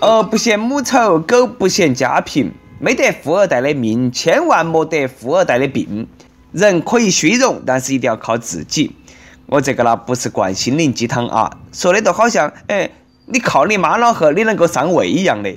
儿不嫌母丑，狗不嫌家贫。没得富二代的命，千万莫得富二代的病。人可以虚荣，但是一定要靠自己。我这个呢，不是灌心灵鸡汤啊，说的都好像，哎，你靠你妈老汉，你能够上位一样的。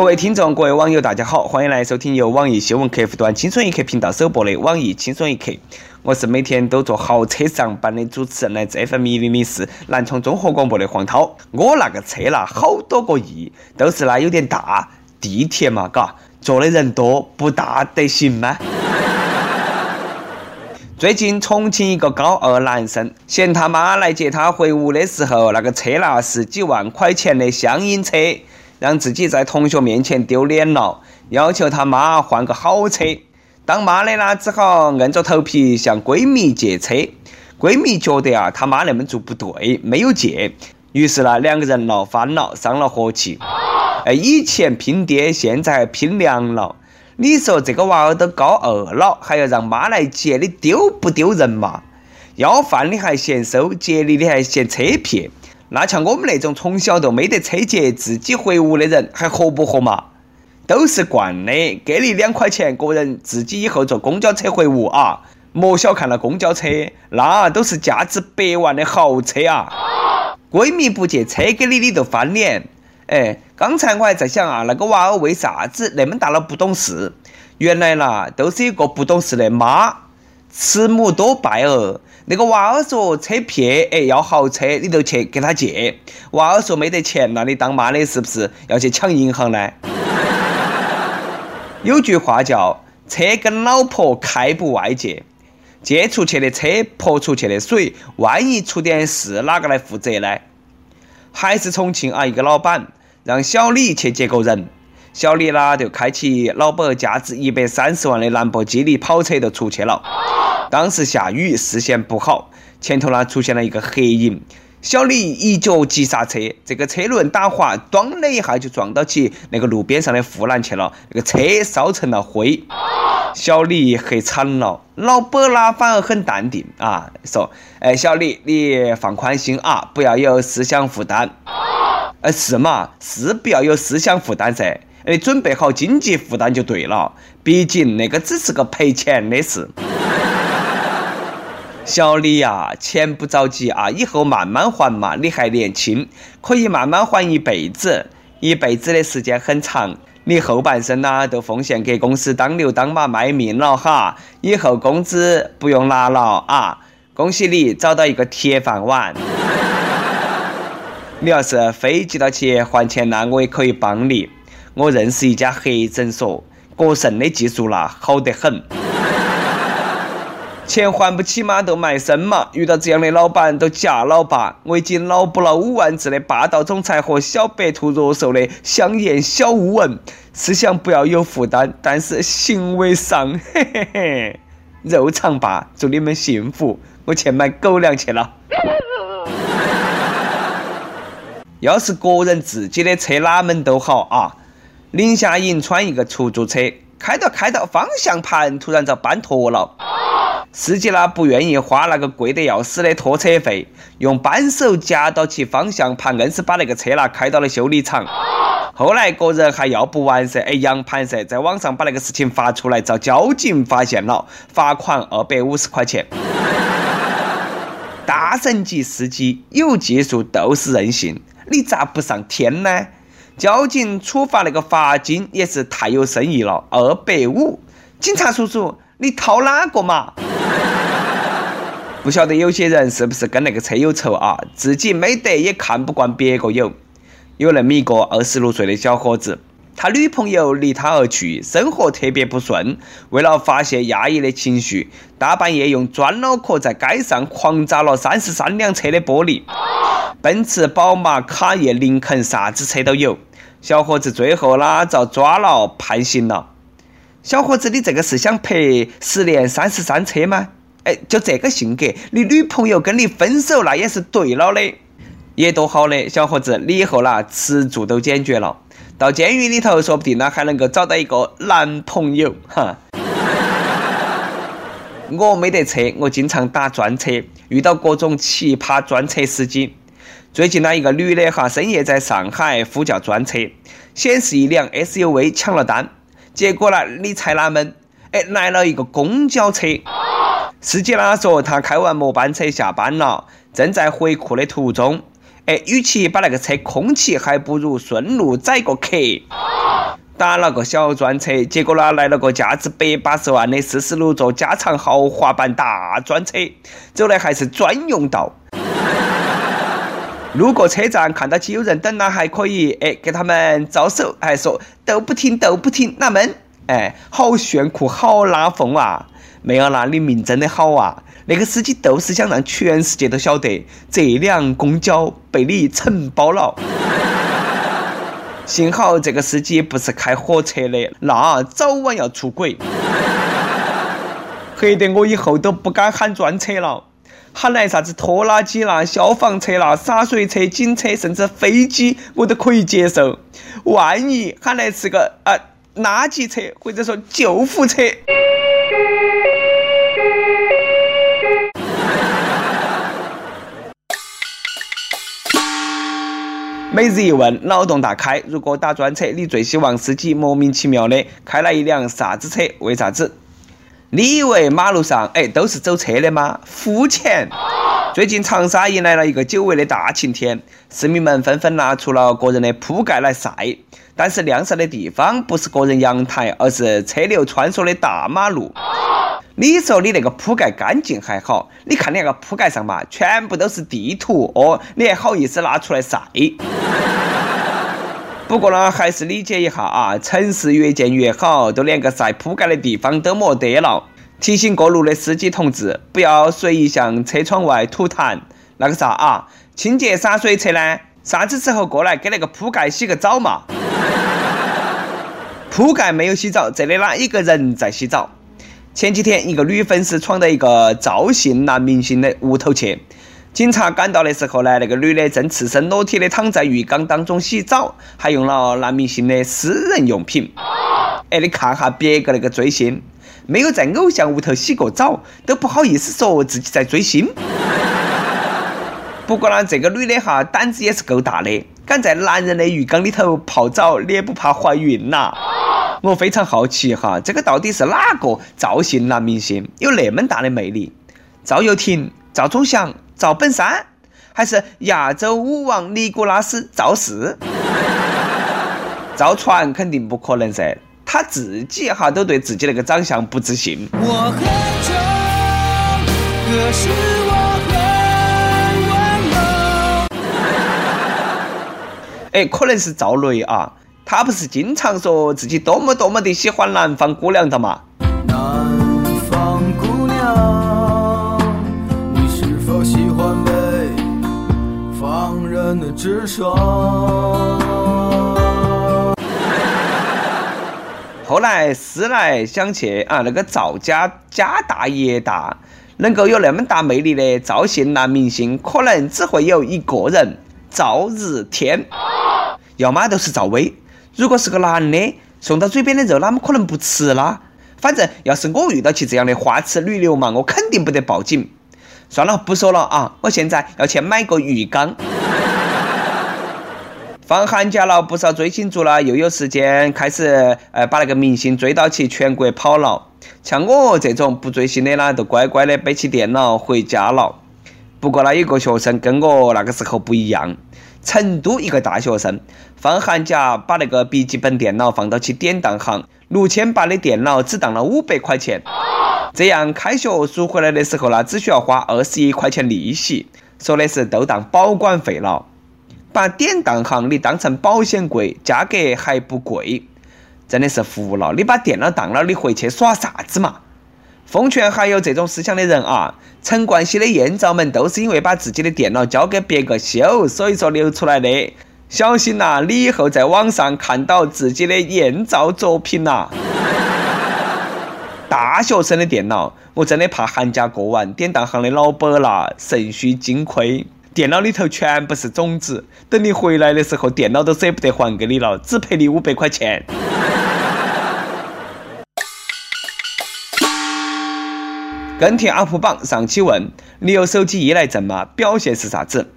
各位听众，各位网友，大家好，欢迎来收听由网易新闻客户端“轻松一刻”频道首播的《网易轻松一刻》。我是每天都坐豪车上班的主持人，来自 FM 一零零四南充综合广播的黄涛。我那个车啦，好多个亿，都是那有点大，地铁嘛，嘎，坐的人多，不大得行吗？最近重庆一个高二男生嫌他妈来接他回屋的时候，那个车啦是几万块钱的厢型车。让自己在同学面前丢脸了，要求他妈换个好车。当妈的呢，只好硬着头皮向闺蜜借车。闺蜜觉得啊，他妈那么做不对，没有借。于是呢，两个人闹翻了，伤了和气。哎，以前拼爹，现在拼娘了。你说这个娃儿都高二了，还要让妈来接，你丢不丢人嘛？要饭你还嫌收，接你你还嫌车撇。那像我们那种从小都没得车接自己回屋的人，还合不合嘛？都是惯的，给你两块钱，个人自己以后坐公交车回屋啊！莫小看了公交车，那都是价值百万的豪车啊！闺蜜不借车给你，你就翻脸。哎，刚才我还在想啊，那个娃儿为啥子那么大了不懂事？原来啦，都是一个不懂事的妈。慈母多败儿，那个娃儿说车撇，哎，要豪车，你就去给他借。娃儿说没得钱，那你当妈的是不是要去抢银行呢？有句话叫“车跟老婆开不外借”，借出去的车泼出去的水，万一出点事，哪个来负责呢？还是重庆啊，一个老板让小李去接个人。小李啦，就开起老板价值一百三十万的兰博基尼跑车就出去了。当时下雨，视线不好，前头呢出现了一个黑影。小李一脚急刹车，这个车轮打滑，咣的一下就撞到起那个路边上的护栏去了，那个车烧成了灰。小李黑惨了，老板啦反而很淡定啊，说：“哎，小李，你放宽心啊，不要有思想负担。哎，是嘛，是不要有思想负担噻。”哎准备好经济负担就对了，毕竟那个只是个赔钱的事。小李呀，钱不着急啊，以后慢慢还嘛。你还年轻，可以慢慢还一辈子，一辈子的时间很长。你后半生呢，都奉献给公司当牛当马卖命了哈，以后工资不用拿了啊！恭喜你找到一个铁饭碗。你要是非急到去还钱呢我也可以帮你。我认识一家黑诊所，割肾的技术啦好得很。钱还不起嘛，就卖身嘛。遇到这样的老板，都嫁老爸。我已经脑补了五万字的霸道总裁和小白兔弱瘦的香艳小乌文，思想不要有负担，但是行为上，嘿嘿嘿，肉肠吧。祝你们幸福，我去买狗粮去了。要是个人自己的车，哪门都好啊。宁夏银川一个出租车开到开到，方向盘突然遭搬脱了，司机呢不愿意花那个贵得要死的拖车费，用扳手夹到起方向盘，硬是把那个车呢开到了修理厂。后来个人还要不完噻，哎，扬盘噻，在网上把那个事情发出来，遭交警发现了，罚款二百五十块钱。大神级司机有技术都是任性，你咋不上天呢？交警处罚那个罚金也是太有深意了，二百五。警察叔叔，你掏哪个嘛？不晓得有些人是不是跟那个车有仇啊？自己没得也看不惯别个有。有那么一个二十六岁的小伙子，他女朋友离他而去，生活特别不顺。为了发泄压抑的情绪，大半夜用砖脑壳在街上狂砸了三十三辆车的玻璃，奔驰、宝马、卡宴、林肯，啥子车都有。小伙子最后啦遭抓了，判刑了。小伙子，你这个是想赔十年三十三车吗？哎，就这个性格，你女朋友跟你分手那也是对了的，也多好的。小伙子，你以后啦吃住都解决了，到监狱里头说不定呢还能够找到一个男朋友哈。我没得车，我经常打专车，遇到各种奇葩专车司机。最近呢，一个女的哈深夜在上海呼叫专车，显示一辆 SUV 抢了单，结果呢，你猜哪门？哎，来了一个公交车。司机呢说他开完末班车下班了，正在回库的途中。哎，与其把那个车空起，还不如顺路载个客。打了个小专车，结果呢来了个价值百八十万的四十六座加长豪华版大专车，走的还是专用道。路过车站，看到起有人等了，还可以哎给他们招手，还说都不停都不停，哪门？哎，好炫酷，好拉风啊！妹儿那你命真的好啊！那个司机都是想让全世界都晓得这辆公交被你承包了。幸好这个司机不是开火车的，那早晚要出轨。黑得我以后都不敢喊专车了。喊来啥子拖拉机啦、消防车啦、洒水车、警车，甚至飞机，我都可以接受。万一喊来是个啊垃圾车，或者说救护车。每日一问，脑洞大开。如果打专车，你最希望司机莫名其妙的开了一辆啥子车？为啥子？你以为马路上哎都是走车的吗？肤浅！最近长沙迎来了一个久违的大晴天，市民们纷纷拿出了个人的铺盖来晒。但是晾晒的地方不是个人阳台，而是车流穿梭的大马路。你说你那个铺盖干净还好，你看你那个铺盖上嘛，全部都是地图哦，你还好意思拿出来晒？不过呢，还是理解一下啊，城市越建越好，都连个晒铺盖的地方都没得了。提醒过路的司机同志，不要随意向车窗外吐痰。那个啥啊，清洁洒水车呢，啥子时候过来给那个铺盖洗个澡嘛？铺盖没有洗澡，这里哪一个人在洗澡？前几天，一个女粉丝闯到一个赵姓男明星的屋头去。警察赶到的时候呢，那个女的正赤身裸体的躺在浴缸当中洗澡，还用了男明星的私人用品。哎，你看哈别个那个追星，没有在偶像屋头洗过澡，都不好意思说自己在追星。不过呢，这个女的哈胆子也是够大的，敢在男人的浴缸里头泡澡，你也不怕怀孕呐？我非常好奇哈，这个到底是哪个赵姓男明星有那么大的魅力？赵又廷、赵忠祥。赵本山还是亚洲舞王尼古拉斯赵四？赵传肯定不可能噻，他自己哈都对自己那个长相不自信。我很穷，可是我很温柔。哎，可能是赵雷啊，他不是经常说自己多么多么的喜欢南方姑娘的嘛？后来思来想去啊，那个赵家家大业大，能够有那么大魅力的赵姓男明星，可能只会有一个人——赵日天，要么就是赵薇。如果是个男的，送到嘴边的肉，哪么可能不吃啦？反正要是我遇到起这样的花痴女流氓，我肯定不得报警。算了，不说了啊！我现在要去买个浴缸。放寒假了，不少追星族了，又有时间开始，呃，把那个明星追到起全国跑了。像我这种不追星的呢，都乖乖的背起电脑回家了。不过呢，有个学生跟我那个时候不一样。成都一个大学生放寒假，把那个笔记本电脑放到起典当行，六千八的电脑只当了五百块钱。这样开学赎回来的时候呢，只需要花二十一块钱利息，说的是都当保管费了。把典当行你当成保险柜，价格还不贵，真的是服了。你把电脑当了，你回去耍啥子嘛？奉劝还有这种思想的人啊，陈冠希的艳照们都是因为把自己的电脑交给别个修，所以说流出来的。小心呐，你以后在网上看到自己的艳照作品呐。大学生的电脑，我真的怕寒假过完，典当行的老板啦，肾虚金亏。电脑里头全部是种子，等你回来的时候，电脑都舍不得还给你了，只赔你五百块钱。跟帖 UP 榜上期问：你有手机依赖症吗？表现是啥子？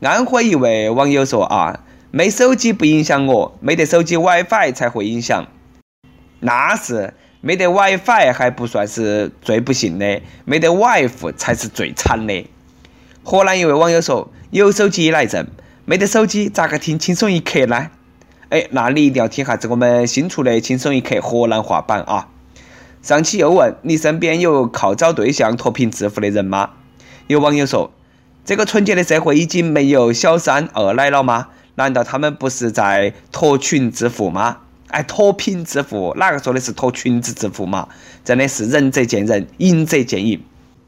安徽一位网友说啊，没手机不影响我，没得手机 WiFi 才会影响。那是没得 WiFi 还不算是最不幸的，没得 wife 才是最惨的。河南一位网友说，有手机依赖症，没得手机咋个听轻松一刻呢？哎，那你一定要听下子我们新出的轻松一刻河南话版啊。上期又问你身边有靠找对象脱贫致富的人吗？有网友说，这个纯洁的社会已经没有小三二奶了吗？难道他们不是在脱群致富吗？哎，脱贫致富，哪个说的是脱裙子致富嘛？真的是仁者见仁，仁者见仁。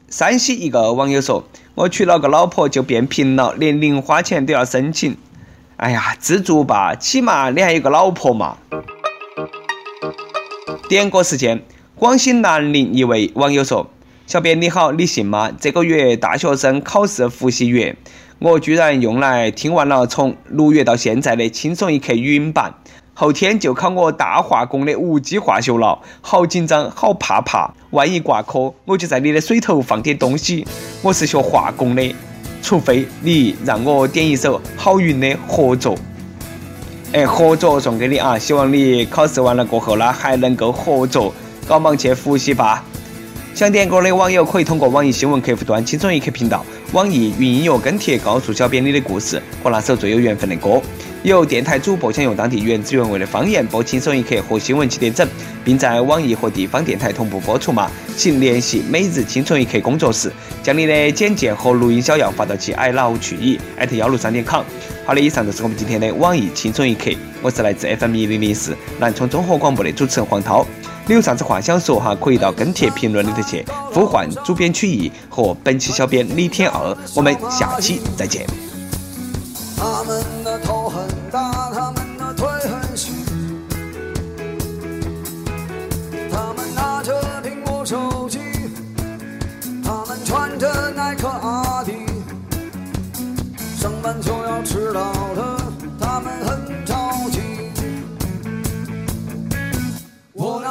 山西一个网友说，我娶了个老婆就变贫了，连零花钱都要申请。哎呀，知足吧，起码你还有个老婆嘛。点歌时间。广西南宁一位网友说：“小编你好，你信吗？这个月大学生考试复习月，我居然用来听完了从六月到现在的轻松一刻语音版。后天就考我大化工的无机化学了，好紧张，好怕怕。万一挂科，我就在你的水头放点东西。我是学化工的，除非你让我点一首郝云的《合作》。哎，合作送给你啊！希望你考试完了过后呢，还能够合作。”赶忙去复习吧！想点歌的网友可以通过网易新闻客户端“轻松一刻”频道、网易云音乐跟帖告诉小编你的故事和那首最有缘分的歌。有电台主播想用当地原汁原味的方言播《轻松一刻》和新闻七点整，并在网易和地方电台同步播出吗？请联系每日轻松一刻工作室，将你的简介和录音小样发到其 i love 去意艾特幺六三点 com。好的，以上就是我们今天的网易轻松一刻。我是来自 FM 一零零四南充综合广播的主持人黄涛。你有啥子话想说哈？可以到跟帖评论里头去呼唤主编曲艺和本期小编李天二。我们下期再见。他们的头很大，他们的腿很细，他们拿着苹果手机，他们穿着耐克阿迪，上班就要迟到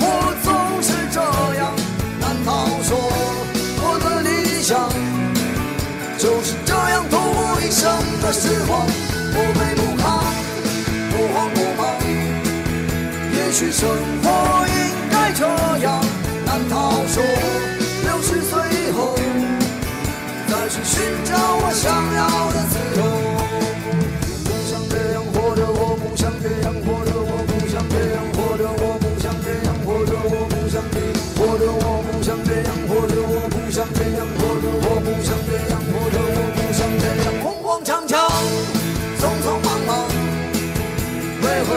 活时光，不卑不亢，不慌不忙。也许生活应该这样。”难道说